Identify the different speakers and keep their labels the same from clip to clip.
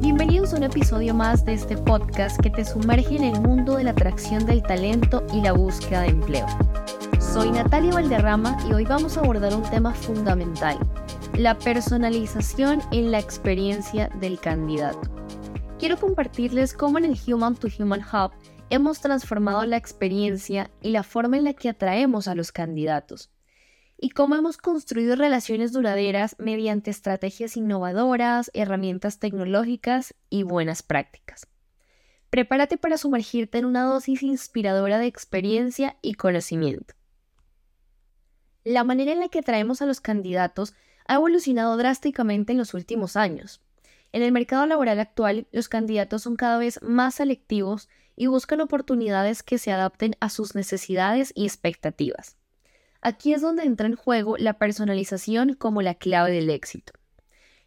Speaker 1: Bienvenidos a un episodio más de este podcast que te sumerge en el mundo de la atracción del talento y la búsqueda de empleo. Soy Natalia Valderrama y hoy vamos a abordar un tema fundamental, la personalización en la experiencia del candidato. Quiero compartirles cómo en el Human to Human Hub hemos transformado la experiencia y la forma en la que atraemos a los candidatos y cómo hemos construido relaciones duraderas mediante estrategias innovadoras, herramientas tecnológicas y buenas prácticas. Prepárate para sumergirte en una dosis inspiradora de experiencia y conocimiento. La manera en la que atraemos a los candidatos ha evolucionado drásticamente en los últimos años. En el mercado laboral actual, los candidatos son cada vez más selectivos y buscan oportunidades que se adapten a sus necesidades y expectativas. Aquí es donde entra en juego la personalización como la clave del éxito.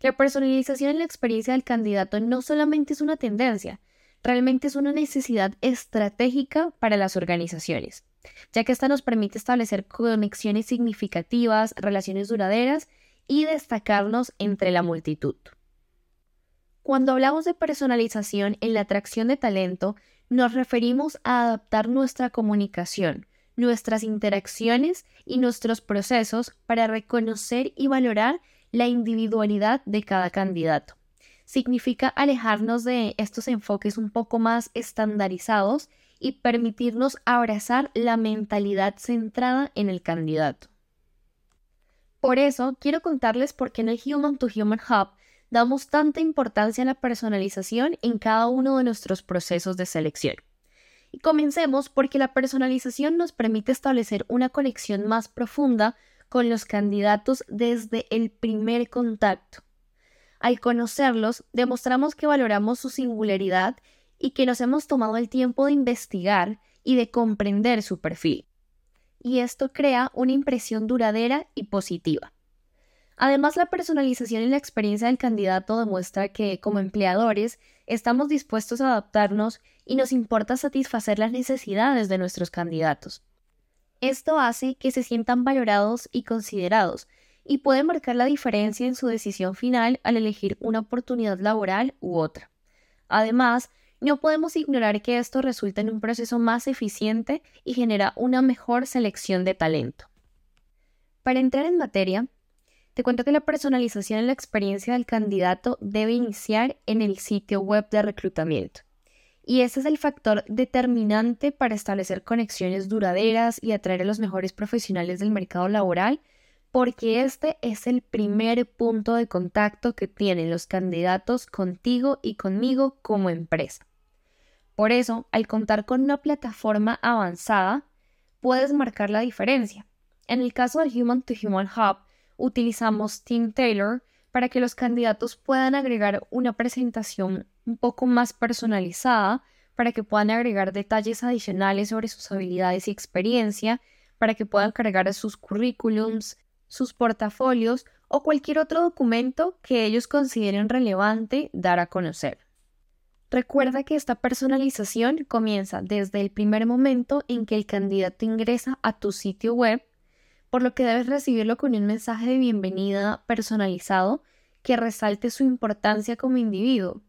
Speaker 1: La personalización en la experiencia del candidato no solamente es una tendencia, realmente es una necesidad estratégica para las organizaciones, ya que esta nos permite establecer conexiones significativas, relaciones duraderas y destacarnos entre la multitud. Cuando hablamos de personalización en la atracción de talento, nos referimos a adaptar nuestra comunicación, nuestras interacciones y nuestros procesos para reconocer y valorar la individualidad de cada candidato. Significa alejarnos de estos enfoques un poco más estandarizados y permitirnos abrazar la mentalidad centrada en el candidato. Por eso, quiero contarles por qué en el Human to Human Hub damos tanta importancia a la personalización en cada uno de nuestros procesos de selección. Y comencemos porque la personalización nos permite establecer una conexión más profunda con los candidatos desde el primer contacto. Al conocerlos, demostramos que valoramos su singularidad y que nos hemos tomado el tiempo de investigar y de comprender su perfil. Y esto crea una impresión duradera y positiva. Además, la personalización en la experiencia del candidato demuestra que, como empleadores, estamos dispuestos a adaptarnos y nos importa satisfacer las necesidades de nuestros candidatos. Esto hace que se sientan valorados y considerados, y puede marcar la diferencia en su decisión final al elegir una oportunidad laboral u otra. Además, no podemos ignorar que esto resulta en un proceso más eficiente y genera una mejor selección de talento. Para entrar en materia, te cuento que la personalización en la experiencia del candidato debe iniciar en el sitio web de reclutamiento. Y ese es el factor determinante para establecer conexiones duraderas y atraer a los mejores profesionales del mercado laboral, porque este es el primer punto de contacto que tienen los candidatos contigo y conmigo como empresa. Por eso, al contar con una plataforma avanzada, puedes marcar la diferencia. En el caso del Human to Human Hub, utilizamos Team Taylor para que los candidatos puedan agregar una presentación un poco más personalizada, para que puedan agregar detalles adicionales sobre sus habilidades y experiencia, para que puedan cargar sus currículums, sus portafolios o cualquier otro documento que ellos consideren relevante dar a conocer. Recuerda que esta personalización comienza desde el primer momento en que el candidato ingresa a tu sitio web por lo que debes recibirlo con un mensaje de bienvenida personalizado que resalte su importancia como individuo.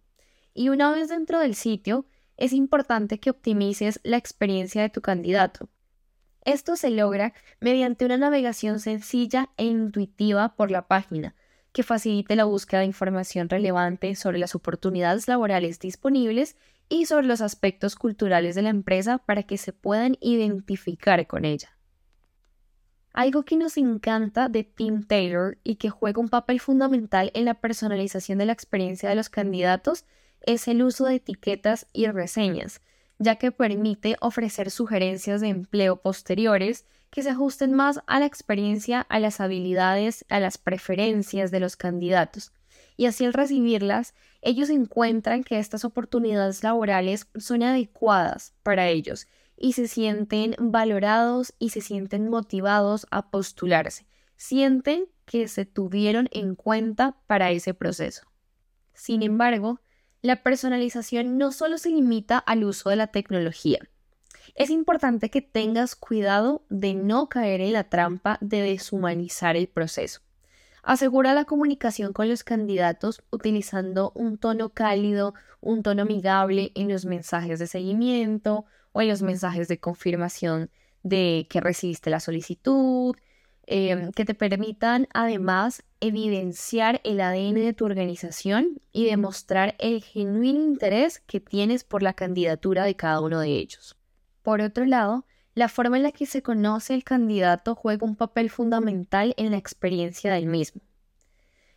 Speaker 1: Y una vez dentro del sitio, es importante que optimices la experiencia de tu candidato. Esto se logra mediante una navegación sencilla e intuitiva por la página, que facilite la búsqueda de información relevante sobre las oportunidades laborales disponibles y sobre los aspectos culturales de la empresa para que se puedan identificar con ella. Algo que nos encanta de Tim Taylor y que juega un papel fundamental en la personalización de la experiencia de los candidatos es el uso de etiquetas y reseñas, ya que permite ofrecer sugerencias de empleo posteriores que se ajusten más a la experiencia, a las habilidades, a las preferencias de los candidatos. Y así al recibirlas, ellos encuentran que estas oportunidades laborales son adecuadas para ellos y se sienten valorados y se sienten motivados a postularse. Sienten que se tuvieron en cuenta para ese proceso. Sin embargo, la personalización no solo se limita al uso de la tecnología. Es importante que tengas cuidado de no caer en la trampa de deshumanizar el proceso. Asegura la comunicación con los candidatos utilizando un tono cálido, un tono amigable en los mensajes de seguimiento o en los mensajes de confirmación de que recibiste la solicitud, em, que te permitan además evidenciar el ADN de tu organización y demostrar el genuino interés que tienes por la candidatura de cada uno de ellos. Por otro lado, la forma en la que se conoce el candidato juega un papel fundamental en la experiencia del mismo.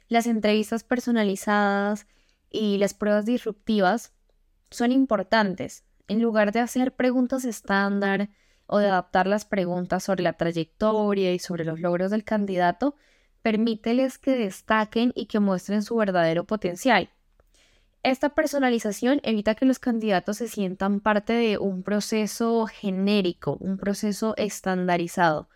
Speaker 1: Las entrevistas personalizadas y las pruebas disruptivas son importantes. En lugar de hacer preguntas estándar o de adaptar las preguntas sobre la trayectoria y sobre los logros del candidato, permíteles que destaquen y que muestren su verdadero potencial. Esta personalización evita que los candidatos se sientan parte de un proceso genérico, un proceso estandarizado,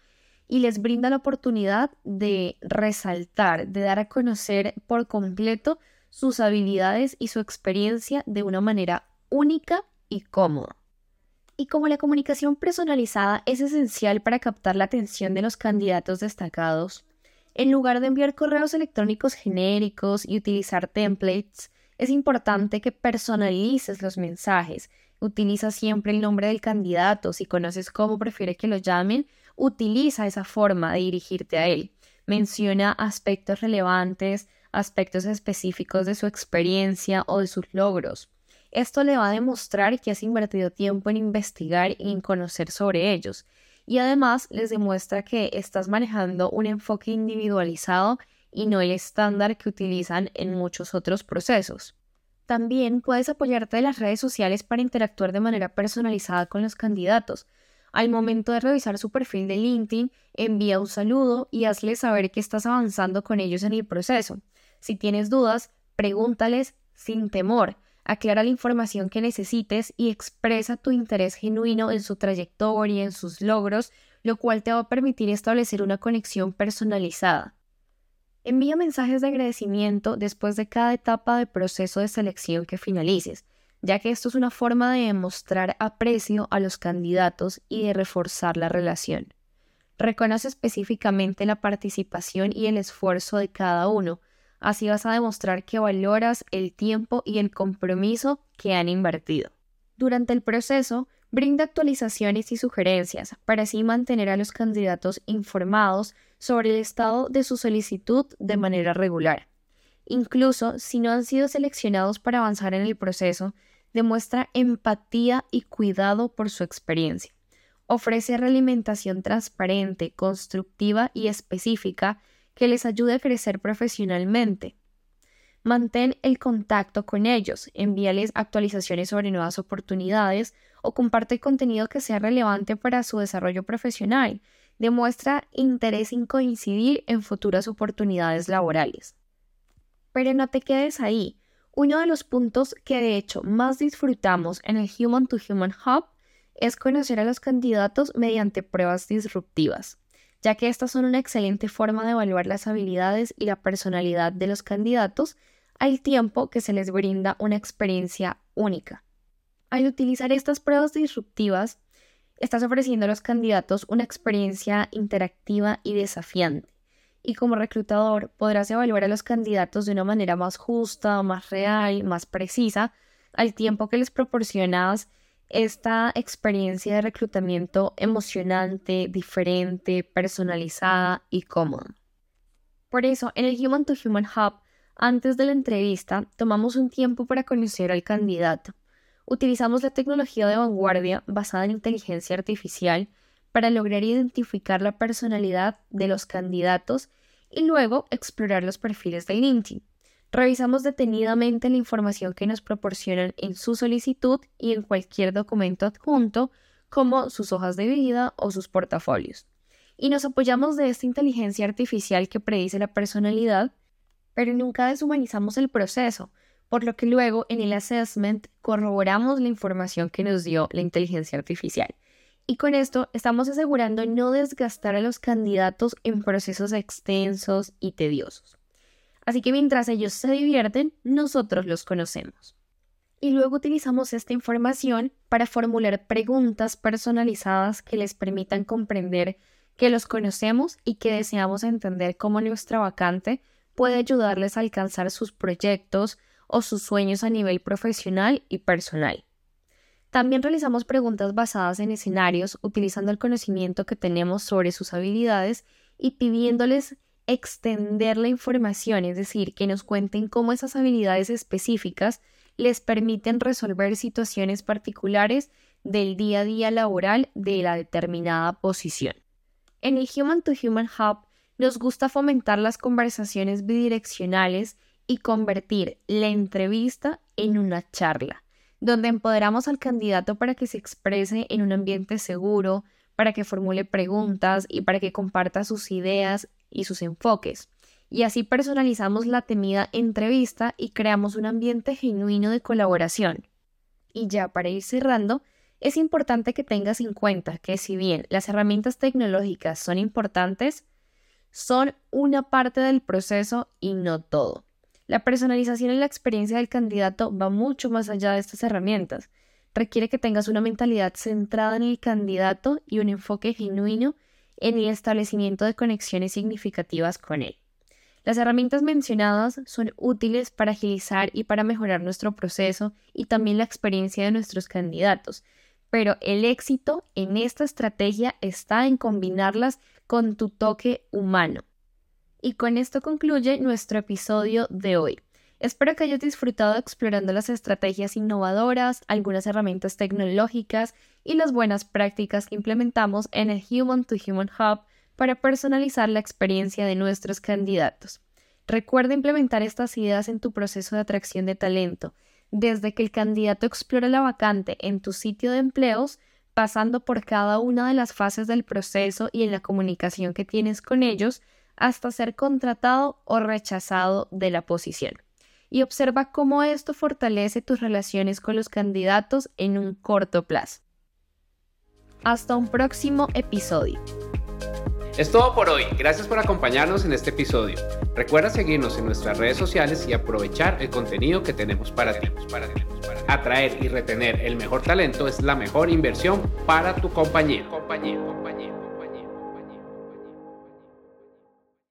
Speaker 1: y les brinda la oportunidad de resaltar, de dar a conocer por completo sus habilidades y su experiencia de una manera única y cómoda. Y como la comunicación personalizada es esencial para captar la atención de los candidatos destacados, en lugar de enviar correos electrónicos genéricos y utilizar templates, es importante que personalices los mensajes. Utiliza siempre el nombre del candidato. Si conoces cómo prefiere que lo llamen, utiliza esa forma de dirigirte a él. Menciona aspectos relevantes, aspectos específicos de su experiencia o de sus logros. Esto le va a demostrar que has invertido tiempo en investigar y en conocer sobre ellos. Y además les demuestra que estás manejando un enfoque individualizado y no el estándar que utilizan en muchos otros procesos. También puedes apoyarte de las redes sociales para interactuar de manera personalizada con los candidatos. Al momento de revisar su perfil de LinkedIn, envía un saludo y hazle saber que estás avanzando con ellos en el proceso. Si tienes dudas, pregúntales sin temor. Aclara la información que necesites y expresa tu interés genuino en su trayectoria, en sus logros, lo cual te va a permitir establecer una conexión personalizada. Envía mensajes de agradecimiento después de cada etapa del proceso de selección que finalices, ya que esto es una forma de demostrar aprecio a los candidatos y de reforzar la relación. Reconoce específicamente la participación y el esfuerzo de cada uno, así vas a demostrar que valoras el tiempo y el compromiso que han invertido. Durante el proceso, brinda actualizaciones y sugerencias para así mantener a los candidatos informados sobre el estado de su solicitud de manera regular. Incluso si no han sido seleccionados para avanzar en el proceso, demuestra empatía y cuidado por su experiencia. Ofrece realimentación transparente, constructiva y específica que les ayude a crecer profesionalmente. Mantén el contacto con ellos, envíales actualizaciones sobre nuevas oportunidades o comparte contenido que sea relevante para su desarrollo profesional. Demuestra interés en coincidir en futuras oportunidades laborales. Pero no te quedes ahí. Uno de los puntos que de hecho más disfrutamos en el Human to Human Hub es conocer a los candidatos mediante pruebas disruptivas, ya que estas son una excelente forma de evaluar las habilidades y la personalidad de los candidatos al tiempo que se les brinda una experiencia única. Al utilizar estas pruebas disruptivas, estás ofreciendo a los candidatos una experiencia interactiva y desafiante. Y como reclutador podrás evaluar a los candidatos de una manera más justa, más real, más precisa, al tiempo que les proporcionas esta experiencia de reclutamiento emocionante, diferente, personalizada y cómoda. Por eso, en el Human to Human Hub antes de la entrevista, tomamos un tiempo para conocer al candidato. Utilizamos la tecnología de vanguardia basada en inteligencia artificial para lograr identificar la personalidad de los candidatos y luego explorar los perfiles de LinkedIn. Revisamos detenidamente la información que nos proporcionan en su solicitud y en cualquier documento adjunto, como sus hojas de vida o sus portafolios. Y nos apoyamos de esta inteligencia artificial que predice la personalidad pero nunca deshumanizamos el proceso, por lo que luego en el assessment corroboramos la información que nos dio la inteligencia artificial. Y con esto estamos asegurando no desgastar a los candidatos en procesos extensos y tediosos. Así que mientras ellos se divierten, nosotros los conocemos. Y luego utilizamos esta información para formular preguntas personalizadas que les permitan comprender que los conocemos y que deseamos entender cómo nuestra vacante puede ayudarles a alcanzar sus proyectos o sus sueños a nivel profesional y personal. También realizamos preguntas basadas en escenarios utilizando el conocimiento que tenemos sobre sus habilidades y pidiéndoles extender la información, es decir, que nos cuenten cómo esas habilidades específicas les permiten resolver situaciones particulares del día a día laboral de la determinada posición. En el Human to Human Hub nos gusta fomentar las conversaciones bidireccionales y convertir la entrevista en una charla donde empoderamos al candidato para que se exprese en un ambiente seguro, para que formule preguntas y para que comparta sus ideas y sus enfoques. Y así personalizamos la temida entrevista y creamos un ambiente genuino de colaboración. Y ya para ir cerrando, es importante que tengas en cuenta que si bien las herramientas tecnológicas son importantes, son una parte del proceso y no todo. La personalización en la experiencia del candidato va mucho más allá de estas herramientas. Requiere que tengas una mentalidad centrada en el candidato y un enfoque genuino en el establecimiento de conexiones significativas con él. Las herramientas mencionadas son útiles para agilizar y para mejorar nuestro proceso y también la experiencia de nuestros candidatos, pero el éxito en esta estrategia está en combinarlas con tu toque humano. Y con esto concluye nuestro episodio de hoy. Espero que hayas disfrutado explorando las estrategias innovadoras, algunas herramientas tecnológicas y las buenas prácticas que implementamos en el Human to Human Hub para personalizar la experiencia de nuestros candidatos. Recuerda implementar estas ideas en tu proceso de atracción de talento, desde que el candidato explora la vacante en tu sitio de empleos, pasando por cada una de las fases del proceso y en la comunicación que tienes con ellos, hasta ser contratado o rechazado de la posición. Y observa cómo esto fortalece tus relaciones con los candidatos en un corto plazo. Hasta un próximo episodio.
Speaker 2: Es todo por hoy. Gracias por acompañarnos en este episodio. Recuerda seguirnos en nuestras redes sociales y aprovechar el contenido que tenemos para ti. Atraer y retener el mejor talento es la mejor inversión para tu compañía. compañía, compañía.